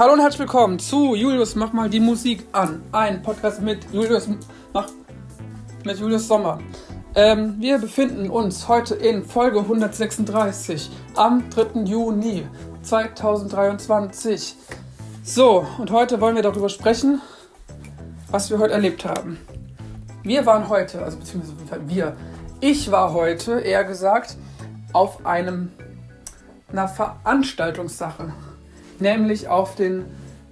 Hallo und herzlich willkommen zu Julius Mach mal die Musik an. Ein Podcast mit Julius Mach mit Julius Sommer. Ähm, wir befinden uns heute in Folge 136 am 3. Juni 2023. So, und heute wollen wir darüber sprechen, was wir heute erlebt haben. Wir waren heute, also beziehungsweise wir, ich war heute, eher gesagt, auf einem, einer Veranstaltungssache, nämlich auf den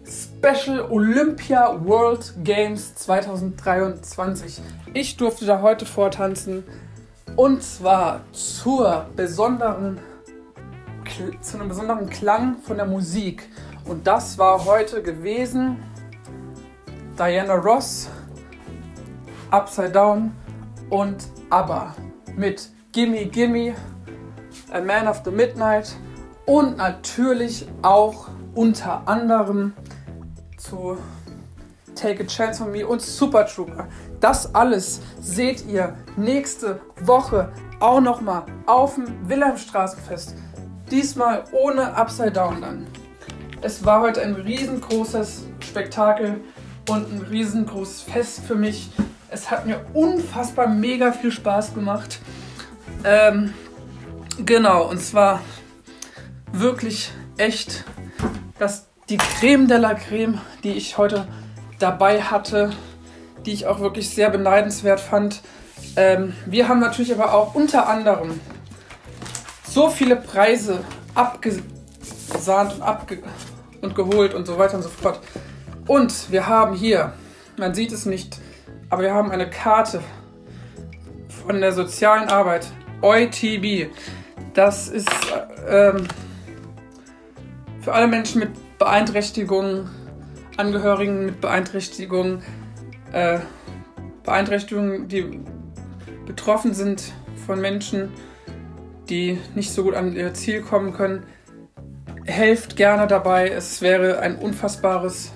Special Olympia World Games 2023. Ich durfte da heute vortanzen und zwar zur besonderen, zu einem besonderen Klang von der Musik. Und das war heute gewesen Diana Ross, Upside Down und ABBA mit Gimme Gimme, A Man of the Midnight und natürlich auch unter anderem zu Take a Chance on Me und Super Trooper. Das alles seht ihr nächste Woche auch nochmal auf dem Wilhelmstraßenfest. Diesmal ohne Upside Down dann. Es war heute ein riesengroßes Spektakel und ein riesengroßes Fest für mich. Es hat mir unfassbar mega viel Spaß gemacht. Ähm, genau, und zwar wirklich echt das die Creme de la Creme, die ich heute dabei hatte, die ich auch wirklich sehr beneidenswert fand. Ähm, wir haben natürlich aber auch unter anderem so viele Preise abgesahnt und, abge und geholt und so weiter und so fort. Und wir haben hier, man sieht es nicht, aber wir haben eine Karte von der sozialen Arbeit, OITB. Das ist ähm, für alle Menschen mit Beeinträchtigungen, Angehörigen mit Beeinträchtigungen, äh, Beeinträchtigungen, die betroffen sind von Menschen, die nicht so gut an ihr Ziel kommen können. Helft gerne dabei. Es wäre ein unfassbares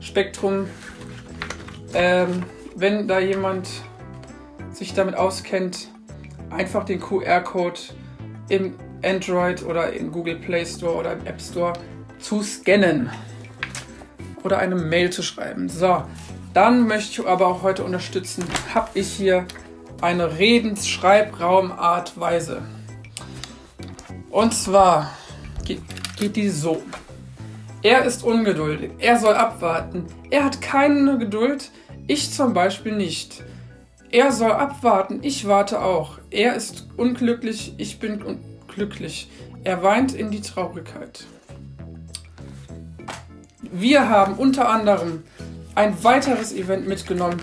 Spektrum. Ähm, wenn da jemand sich damit auskennt, einfach den QR-Code im Android oder im Google Play Store oder im App Store zu scannen oder eine Mail zu schreiben. So, dann möchte ich aber auch heute unterstützen, habe ich hier eine Redens-Schreibraum-Art-Weise. Und zwar geht, geht die so. Er ist ungeduldig, er soll abwarten, er hat keine Geduld, ich zum Beispiel nicht. Er soll abwarten, ich warte auch. Er ist unglücklich, ich bin unglücklich. Er weint in die Traurigkeit. Wir haben unter anderem ein weiteres Event mitgenommen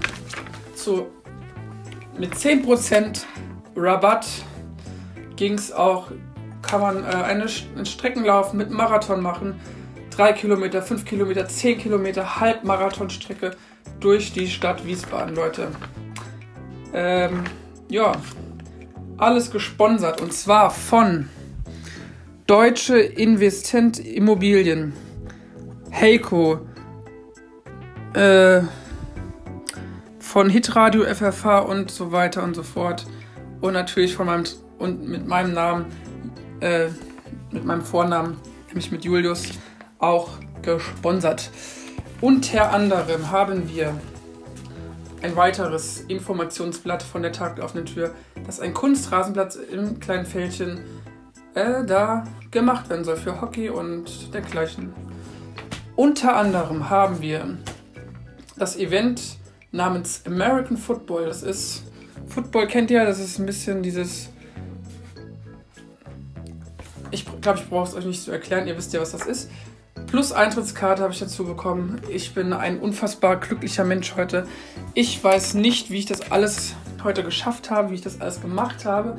zu, mit 10% Rabatt ging es auch, kann man äh, eine, einen Streckenlauf mit Marathon machen. 3 Kilometer, 5 Kilometer, 10 Kilometer Halbmarathonstrecke durch die Stadt Wiesbaden, Leute. Ähm, ja, alles gesponsert und zwar von Deutsche Investent Immobilien. Heiko äh, von Hitradio FFH und so weiter und so fort. Und natürlich von meinem und mit meinem Namen, äh, mit meinem Vornamen, nämlich mit Julius, auch gesponsert. Unter anderem haben wir ein weiteres Informationsblatt von der Tag der offenen Tür, dass ein Kunstrasenplatz im kleinen Fältchen äh, da gemacht werden soll für Hockey und dergleichen. Unter anderem haben wir das Event namens American Football. Das ist, Football kennt ihr, das ist ein bisschen dieses. Ich glaube, ich brauche es euch nicht zu erklären, ihr wisst ja, was das ist. Plus Eintrittskarte habe ich dazu bekommen. Ich bin ein unfassbar glücklicher Mensch heute. Ich weiß nicht, wie ich das alles heute geschafft habe, wie ich das alles gemacht habe.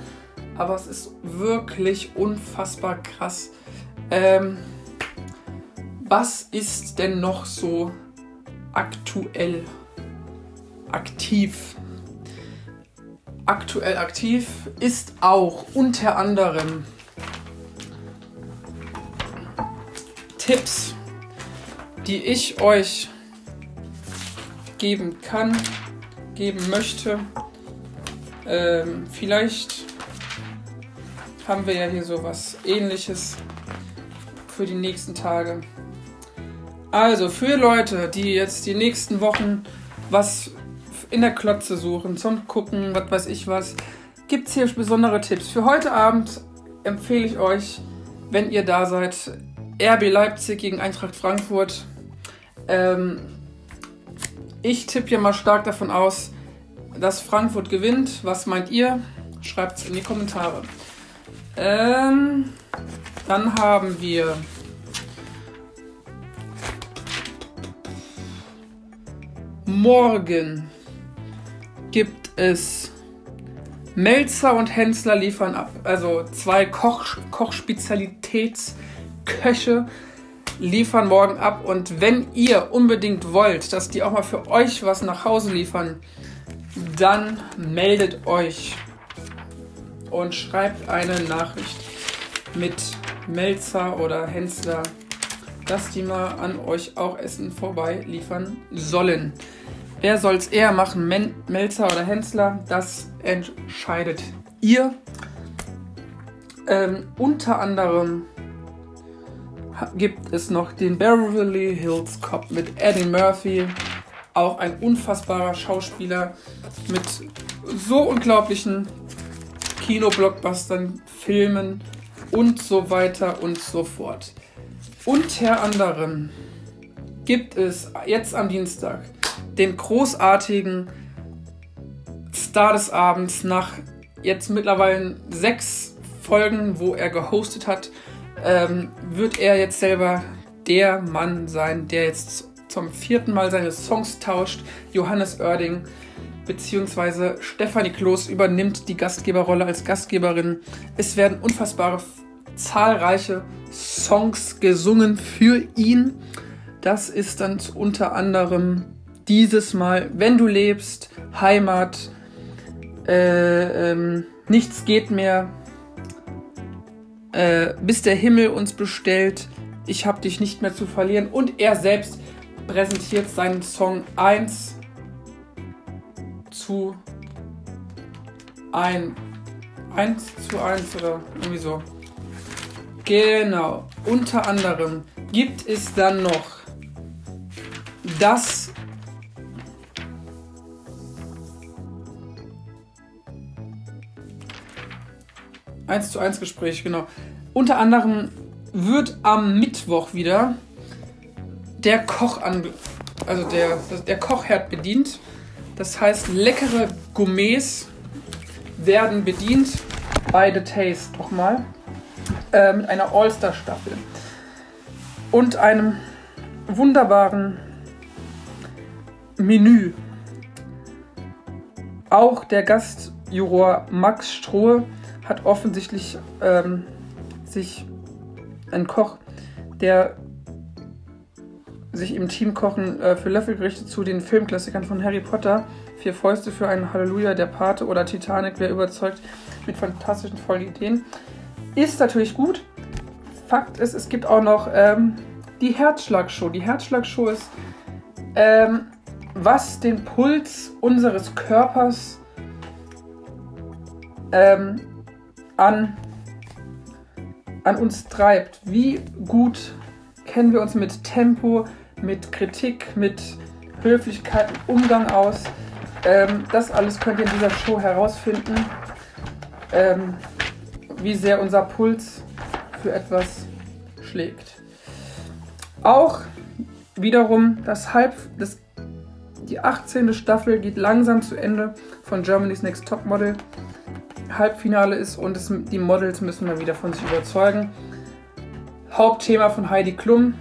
Aber es ist wirklich unfassbar krass. Ähm, was ist denn noch so aktuell aktiv? Aktuell aktiv ist auch unter anderem Tipps, die ich euch geben kann, geben möchte. Ähm, vielleicht haben wir ja hier so was ähnliches für die nächsten Tage. Also für Leute, die jetzt die nächsten Wochen was in der Klotze suchen, zum Gucken, was weiß ich was, gibt es hier besondere Tipps. Für heute Abend empfehle ich euch, wenn ihr da seid, RB Leipzig gegen Eintracht Frankfurt. Ähm, ich tippe hier mal stark davon aus, dass Frankfurt gewinnt. Was meint ihr? Schreibt es in die Kommentare. Ähm, dann haben wir morgen gibt es Melzer und Hensler liefern ab. Also zwei Koch Kochspezialitätsköche liefern morgen ab. Und wenn ihr unbedingt wollt, dass die auch mal für euch was nach Hause liefern, dann meldet euch und schreibt eine Nachricht mit Melzer oder Hensler, dass die mal an euch auch Essen vorbei liefern sollen. Wer soll es eher machen, Men Melzer oder Hensler? Das entscheidet ihr. Ähm, unter anderem gibt es noch den Beverly Hills Cop mit Eddie Murphy. Auch ein unfassbarer Schauspieler mit so unglaublichen Kinoblockbustern, Filmen und so weiter und so fort. Unter anderem gibt es jetzt am Dienstag den großartigen Star des Abends nach jetzt mittlerweile sechs Folgen, wo er gehostet hat, ähm, wird er jetzt selber der Mann sein, der jetzt zum vierten Mal seine Songs tauscht. Johannes Oerding bzw. Stefanie Kloß übernimmt die Gastgeberrolle als Gastgeberin. Es werden unfassbare zahlreiche Songs gesungen für ihn. Das ist dann unter anderem dieses Mal Wenn du lebst, Heimat, äh, ähm, Nichts geht mehr, äh, bis der Himmel uns bestellt, ich hab dich nicht mehr zu verlieren. Und er selbst präsentiert seinen Song 1 zu 1. 1 zu 1 oder irgendwie so. Genau. Unter anderem gibt es dann noch das Eins zu eins Gespräch, genau. Unter anderem wird am Mittwoch wieder der Koch an, also der, der Kochherd bedient. Das heißt, leckere Gourmets werden bedient bei The Taste nochmal äh, mit einer All-Star-Staffel und einem wunderbaren Menü. Auch der Gastjuror Max Strohe hat offensichtlich ähm, sich ein Koch, der sich im Teamkochen äh, für Löffelgerichte zu den Filmklassikern von Harry Potter, Vier Fäuste für einen Halleluja, Der Pate oder Titanic, wer überzeugt mit fantastischen vollen Ideen. Ist natürlich gut. Fakt ist, es gibt auch noch ähm, die Herzschlagshow. Die Herzschlagshow ist, ähm, was den Puls unseres Körpers ähm, an, an uns treibt. Wie gut kennen wir uns mit Tempo, mit Kritik, mit Höflichkeit Umgang aus. Ähm, das alles könnt ihr in dieser Show herausfinden, ähm, wie sehr unser Puls für etwas schlägt. Auch wiederum das Halb, das, die 18. Staffel geht langsam zu Ende von Germany's Next Top Model. Halbfinale ist und es, die Models müssen mal wieder von sich überzeugen. Hauptthema von Heidi Klum.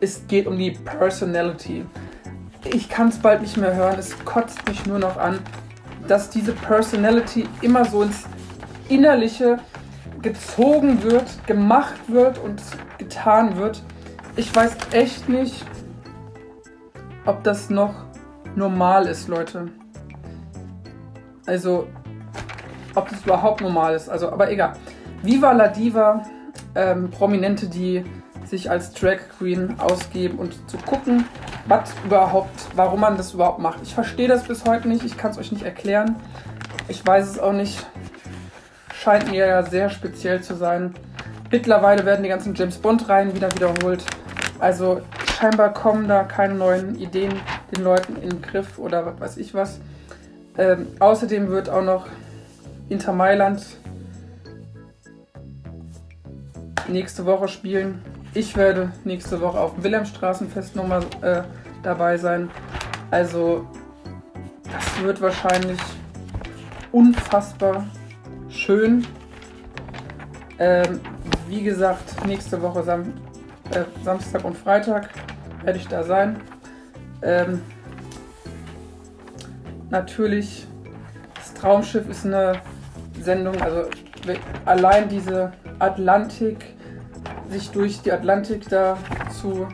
Es geht um die Personality. Ich kann es bald nicht mehr hören. Es kotzt mich nur noch an, dass diese Personality immer so ins Innerliche gezogen wird, gemacht wird und getan wird. Ich weiß echt nicht, ob das noch normal ist, Leute. Also, ob das überhaupt normal ist. Also, aber egal. Viva la Diva ähm, Prominente, die sich als Drag Queen ausgeben und zu gucken, was überhaupt, warum man das überhaupt macht. Ich verstehe das bis heute nicht, ich kann es euch nicht erklären. Ich weiß es auch nicht. Scheint mir ja sehr speziell zu sein. Mittlerweile werden die ganzen James Bond-Reihen wieder wiederholt. Also scheinbar kommen da keine neuen Ideen den Leuten in den Griff oder was weiß ich was. Ähm, außerdem wird auch noch Inter Mailand nächste Woche spielen. Ich werde nächste Woche auf dem Wilhelmstraßenfest nochmal äh, dabei sein. Also das wird wahrscheinlich unfassbar schön. Ähm, wie gesagt, nächste Woche Sam äh, Samstag und Freitag werde ich da sein. Ähm, natürlich, das Traumschiff ist eine Sendung, also allein diese Atlantik, sich durch die Atlantik da zu,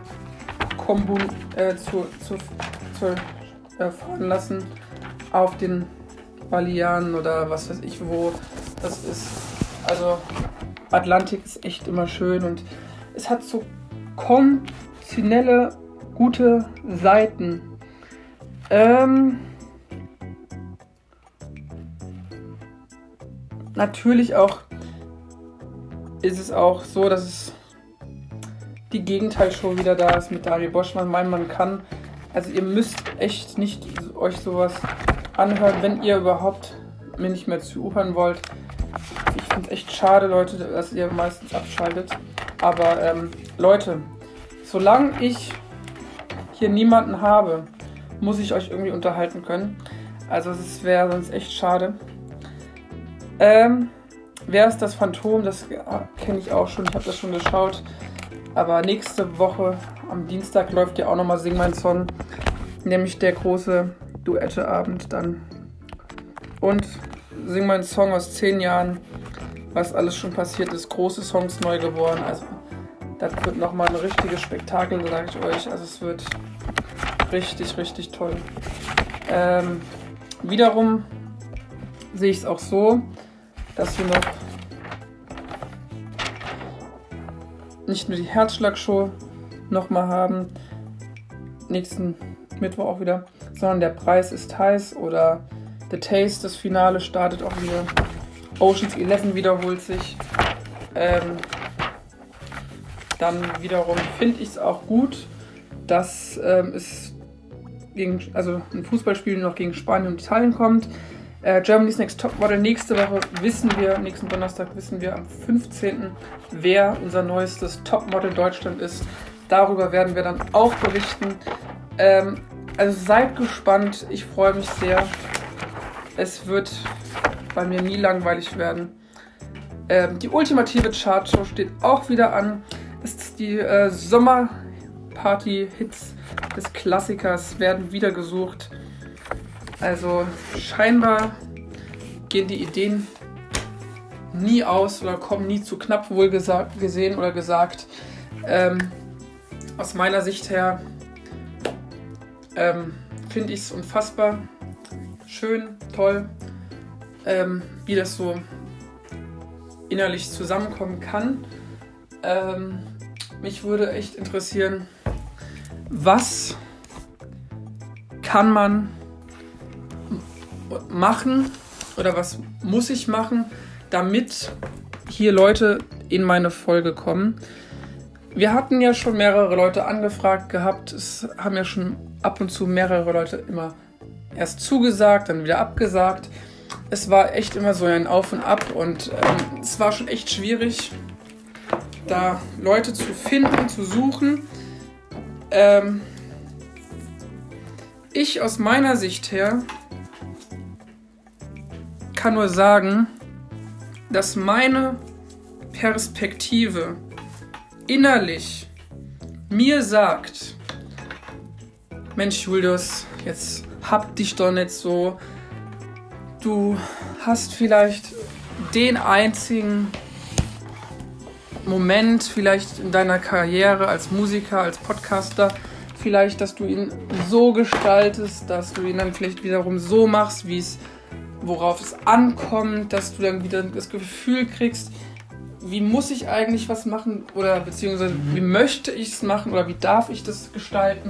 kombun, äh, zu, zu, zu äh, fahren lassen auf den Balearen oder was weiß ich wo. Das ist, also Atlantik ist echt immer schön und es hat so konventionelle, gute Seiten. Ähm, natürlich auch ist es auch so, dass es die Gegenteilshow wieder da ist mit Daniel Boschmann. Mein man kann. Also ihr müsst echt nicht euch sowas anhören, wenn ihr überhaupt mir nicht mehr zuhören wollt. Ich finde es echt schade, Leute, dass ihr meistens abschaltet. Aber ähm, Leute, solange ich hier niemanden habe, muss ich euch irgendwie unterhalten können. Also es wäre sonst echt schade. Ähm, wer ist das Phantom? Das kenne ich auch schon. Ich habe das schon geschaut. Aber nächste Woche am Dienstag läuft ja auch nochmal Sing mein Song. Nämlich der große Duetteabend dann. Und Sing mein Song aus zehn Jahren was alles schon passiert ist. Große Songs neu geworden. Also das wird nochmal ein richtiges Spektakel, sage ich euch. Also es wird richtig, richtig toll. Ähm, wiederum sehe ich es auch so, dass wir noch nicht nur die Herzschlagshow nochmal haben, nächsten Mittwoch auch wieder, sondern der Preis ist heiß oder The Taste, das Finale startet auch wieder. Oceans 11 wiederholt sich. Ähm, dann wiederum finde ich es auch gut, dass ähm, es gegen, also ein Fußballspiel noch gegen Spanien und Italien kommt. Äh, Germany's Next Topmodel. Nächste Woche wissen wir, nächsten Donnerstag wissen wir am 15., wer unser neuestes Topmodel Deutschland ist. Darüber werden wir dann auch berichten. Ähm, also seid gespannt. Ich freue mich sehr. Es wird bei mir nie langweilig werden. Ähm, die ultimative Chartshow steht auch wieder an. Ist die äh, Sommerparty-Hits des Klassikers werden wieder gesucht. Also scheinbar gehen die Ideen nie aus oder kommen nie zu knapp, wohl gesagt, gesehen oder gesagt. Ähm, aus meiner Sicht her ähm, finde ich es unfassbar schön, toll, ähm, wie das so innerlich zusammenkommen kann. Ähm, mich würde echt interessieren, was kann man machen oder was muss ich machen, damit hier Leute in meine Folge kommen. Wir hatten ja schon mehrere Leute angefragt gehabt. Es haben ja schon ab und zu mehrere Leute immer erst zugesagt, dann wieder abgesagt es war echt immer so ein Auf und Ab und ähm, es war schon echt schwierig, da Leute zu finden, zu suchen. Ähm, ich aus meiner Sicht her kann nur sagen, dass meine Perspektive innerlich mir sagt, Mensch Julius, jetzt hab dich doch nicht so, du hast vielleicht den einzigen Moment vielleicht in deiner Karriere als Musiker, als Podcaster, vielleicht, dass du ihn so gestaltest, dass du ihn dann vielleicht wiederum so machst, wie es, worauf es ankommt, dass du dann wieder das Gefühl kriegst, wie muss ich eigentlich was machen oder beziehungsweise wie möchte ich es machen oder wie darf ich das gestalten.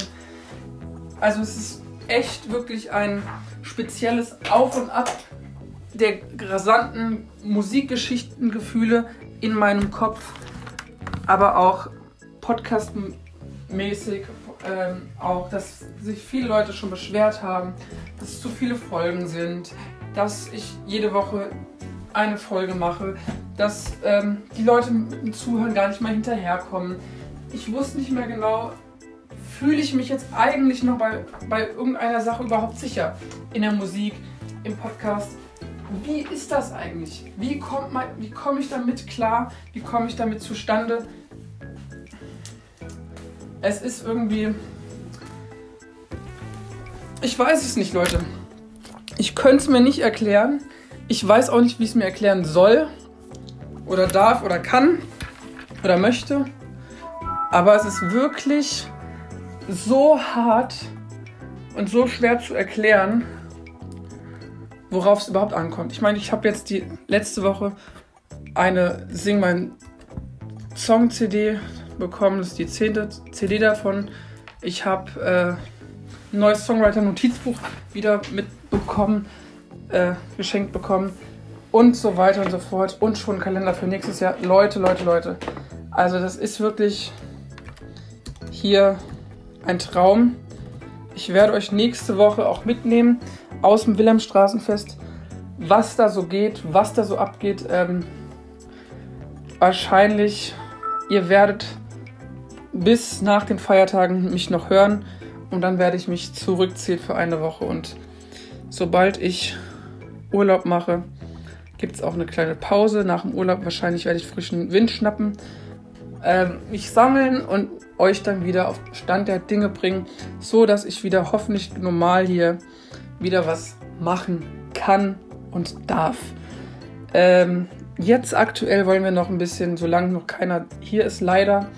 Also es ist echt wirklich ein spezielles Auf und Ab der rasanten Musikgeschichtengefühle in meinem Kopf, aber auch podcastmäßig ähm, auch, dass sich viele Leute schon beschwert haben, dass es zu viele Folgen sind, dass ich jede Woche eine Folge mache, dass ähm, die Leute mit dem Zuhören gar nicht mal hinterherkommen. Ich wusste nicht mehr genau, fühle ich mich jetzt eigentlich noch bei, bei irgendeiner Sache überhaupt sicher? In der Musik, im Podcast. Wie ist das eigentlich? Wie, komme ich damit klar? Wie komme ich damit zustande? Es ist irgendwie. Ich weiß es nicht, Leute. Ich könnte es mir nicht erklären. Ich weiß auch nicht, wie ich es mir erklären soll. Oder darf oder kann. Oder möchte. Aber es ist wirklich so hart und so schwer zu erklären, worauf es überhaupt ankommt. Ich meine, ich habe jetzt die letzte Woche eine Sing mein Song CD bekommen. Das ist die zehnte CD davon. Ich habe äh, ein neues Songwriter-Notizbuch wieder mitbekommen, äh, geschenkt bekommen und so weiter und so fort. Und schon Kalender für nächstes Jahr. Leute, Leute, Leute. Also das ist wirklich hier ein Traum. Ich werde euch nächste Woche auch mitnehmen aus dem Wilhelmstraßenfest, was da so geht, was da so abgeht. Ähm, wahrscheinlich, ihr werdet bis nach den Feiertagen mich noch hören und dann werde ich mich zurückziehen für eine Woche. Und sobald ich Urlaub mache, gibt es auch eine kleine Pause. Nach dem Urlaub wahrscheinlich werde ich frischen Wind schnappen, ähm, mich sammeln und euch dann wieder auf Stand der Dinge bringen, so dass ich wieder hoffentlich normal hier wieder was machen kann und darf. Ähm, jetzt aktuell wollen wir noch ein bisschen, solange noch keiner hier ist, leider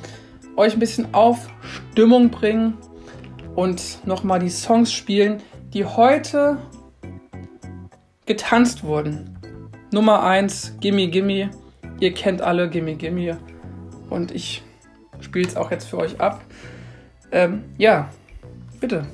euch ein bisschen auf Stimmung bringen und nochmal die Songs spielen, die heute getanzt wurden. Nummer 1, Gimme Gimme. Ihr kennt alle Gimme Gimme. Und ich spiele es auch jetzt für euch ab. Ähm, ja, bitte.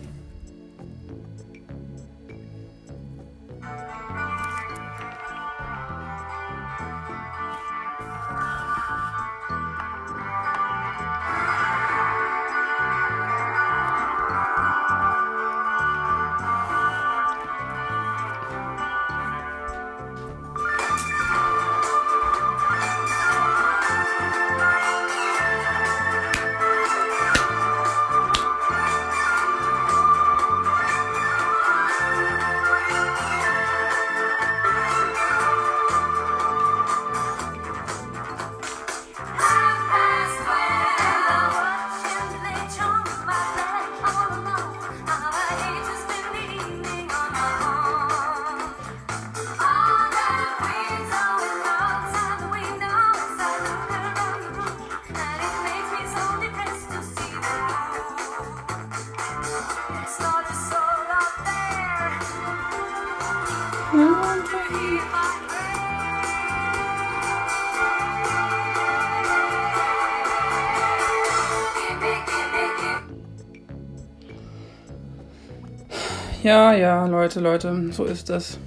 Ja, ja, Leute, Leute, so ist das.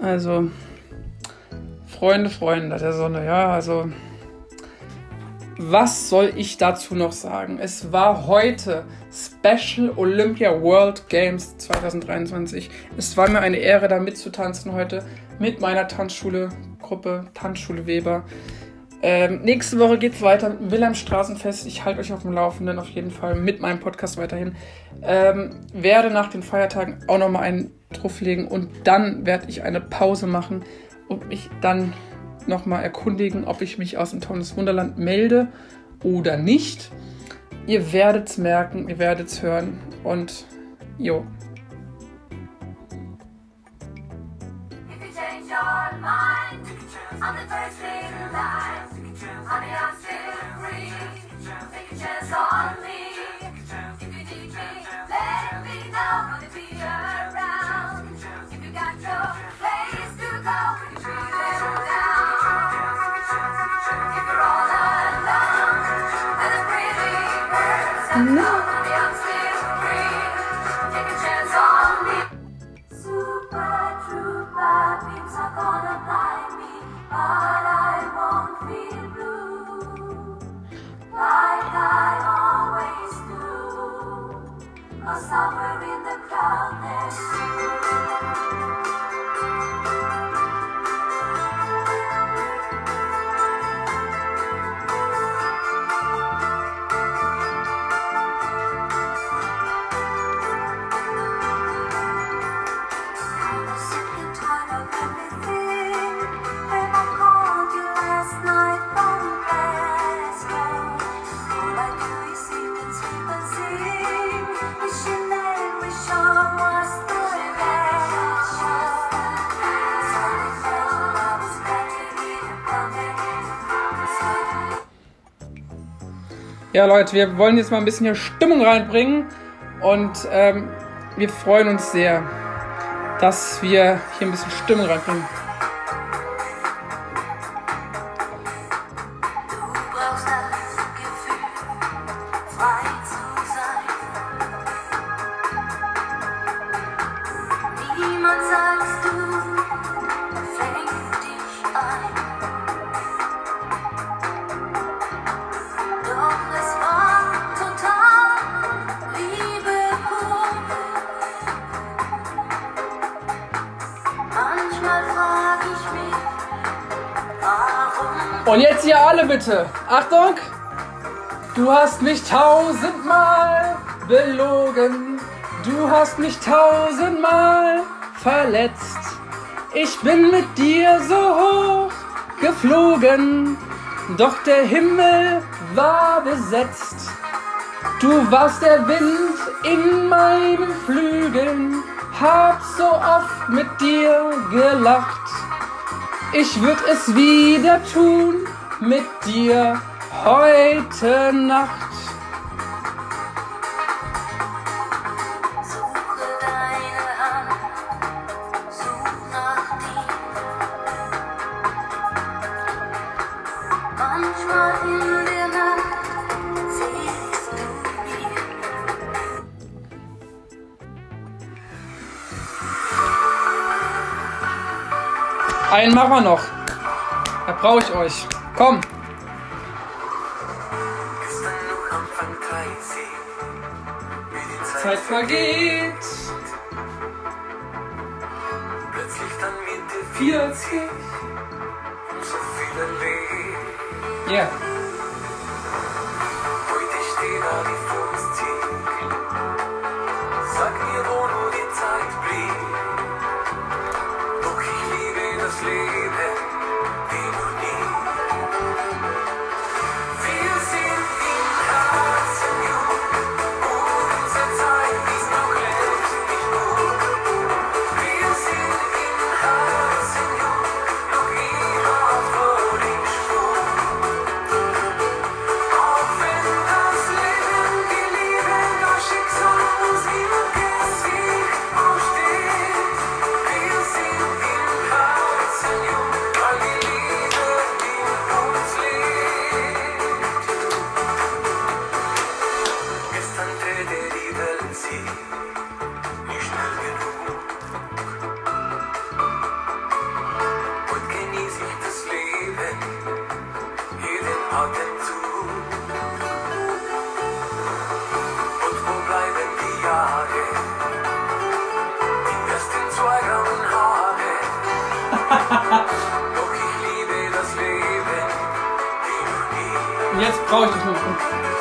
Also, Freunde, Freunde der Sonne, ja, also, was soll ich dazu noch sagen? Es war heute Special Olympia World Games 2023. Es war mir eine Ehre, da mitzutanzen heute mit meiner Tanzschule, Gruppe Tanzschule Weber. Ähm, nächste Woche geht es weiter mit dem Wilhelmstraßenfest. Ich halte euch auf dem Laufenden auf jeden Fall mit meinem Podcast weiterhin. Ähm, werde nach den Feiertagen auch nochmal einen drauflegen und dann werde ich eine Pause machen und mich dann nochmal erkundigen, ob ich mich aus dem Taunes Wunderland melde oder nicht. Ihr werdet es merken, ihr werdet es hören und jo. If you change your mind on the first day of. On me. If you need me, let me know. Gonna be somewhere in the Ja, Leute, wir wollen jetzt mal ein bisschen hier Stimmung reinbringen und ähm, wir freuen uns sehr, dass wir hier ein bisschen Stimmung reinbringen. Und jetzt hier alle bitte. Achtung! Du hast mich tausendmal belogen. Du hast mich tausendmal verletzt. Ich bin mit dir so hoch geflogen. Doch der Himmel war besetzt. Du warst der Wind in meinen Flügeln. Hab so oft mit dir gelacht. Ich würde es wieder tun mit dir heute Nacht. Einen machen wir noch. Da brauche ich euch. Komm. Zeit vergeht. Plötzlich dann der 40 und so viele Leben. Ja. Yeah. Jetzt brauche ich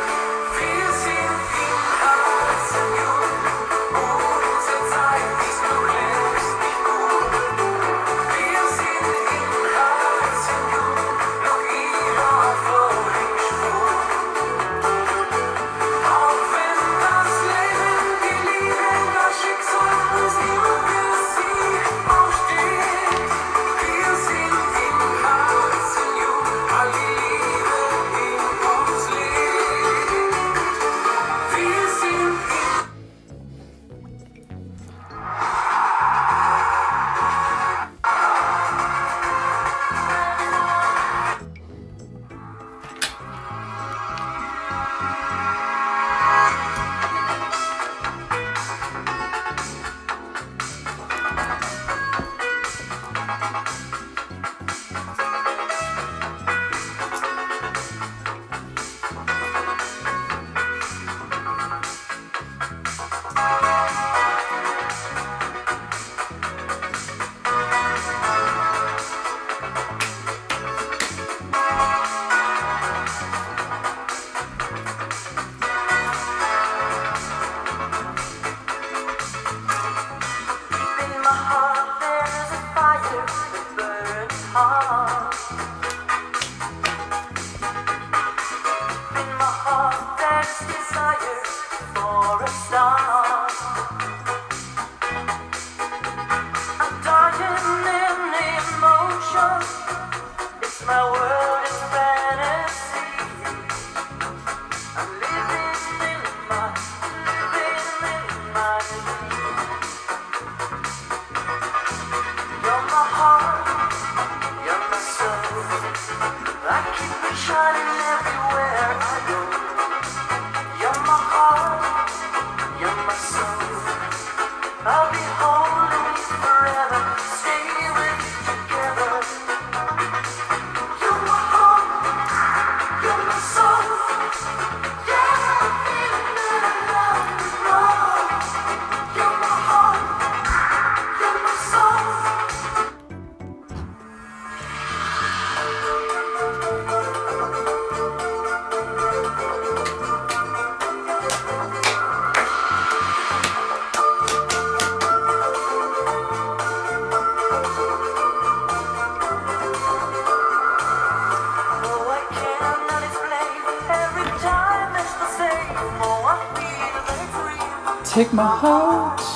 take my heart.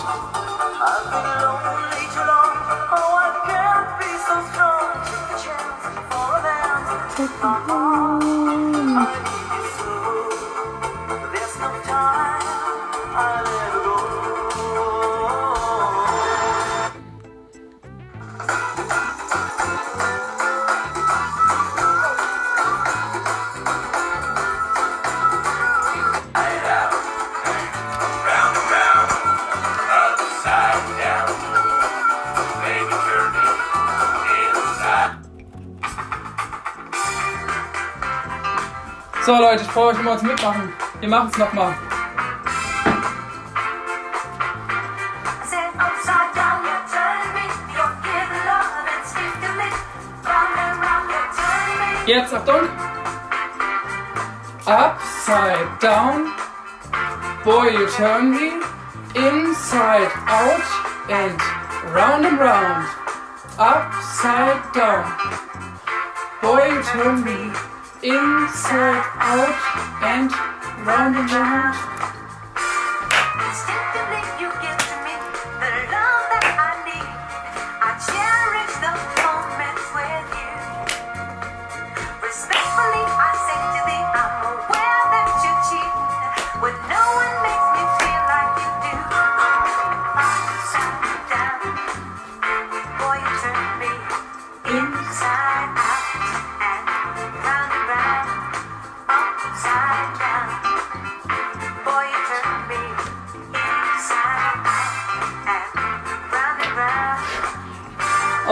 So Leute, ich brauche euch immer zum Mitmachen. Wir machen es nochmal. Jetzt, Achtung. Upside down. Boy, you turn me. Inside out and round and round. Upside down. Boy, you turn me. Inside out and round and round.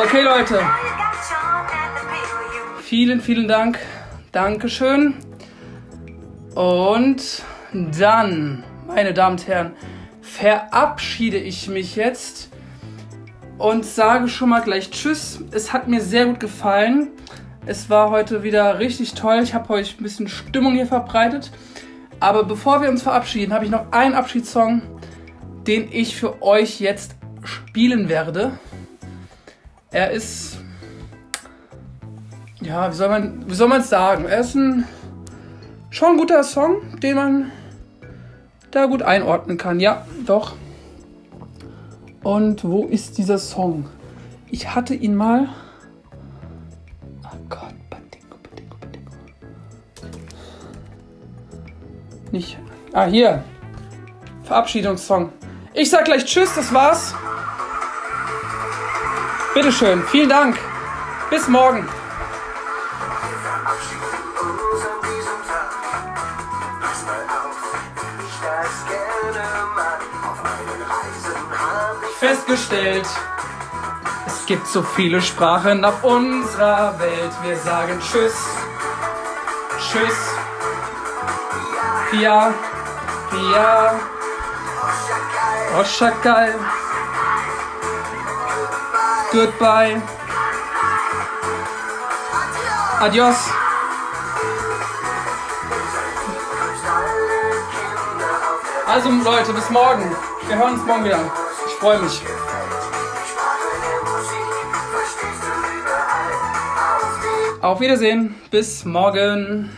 Okay, Leute. Vielen, vielen Dank. Dankeschön. Und dann, meine Damen und Herren, verabschiede ich mich jetzt und sage schon mal gleich Tschüss. Es hat mir sehr gut gefallen. Es war heute wieder richtig toll. Ich habe euch ein bisschen Stimmung hier verbreitet. Aber bevor wir uns verabschieden, habe ich noch einen Abschiedssong, den ich für euch jetzt spielen werde. Er ist ja, wie soll man, wie soll man es sagen? Er ist ein schon ein guter Song, den man da gut einordnen kann. Ja, doch. Und wo ist dieser Song? Ich hatte ihn mal. Oh Gott, Badingo, Badingo, Badingo. Nicht. Ah, hier. Verabschiedungssong. Ich sag gleich Tschüss, das war's. Bitteschön, vielen Dank. Bis morgen. Festgestellt, es gibt so viele Sprachen auf unserer Welt. Wir sagen Tschüss, Tschüss, Pia, Pia, Oshakal, Goodbye, Adios. Also Leute, bis morgen. Wir hören uns morgen wieder. Ich freue mich. Auf Wiedersehen. Bis morgen.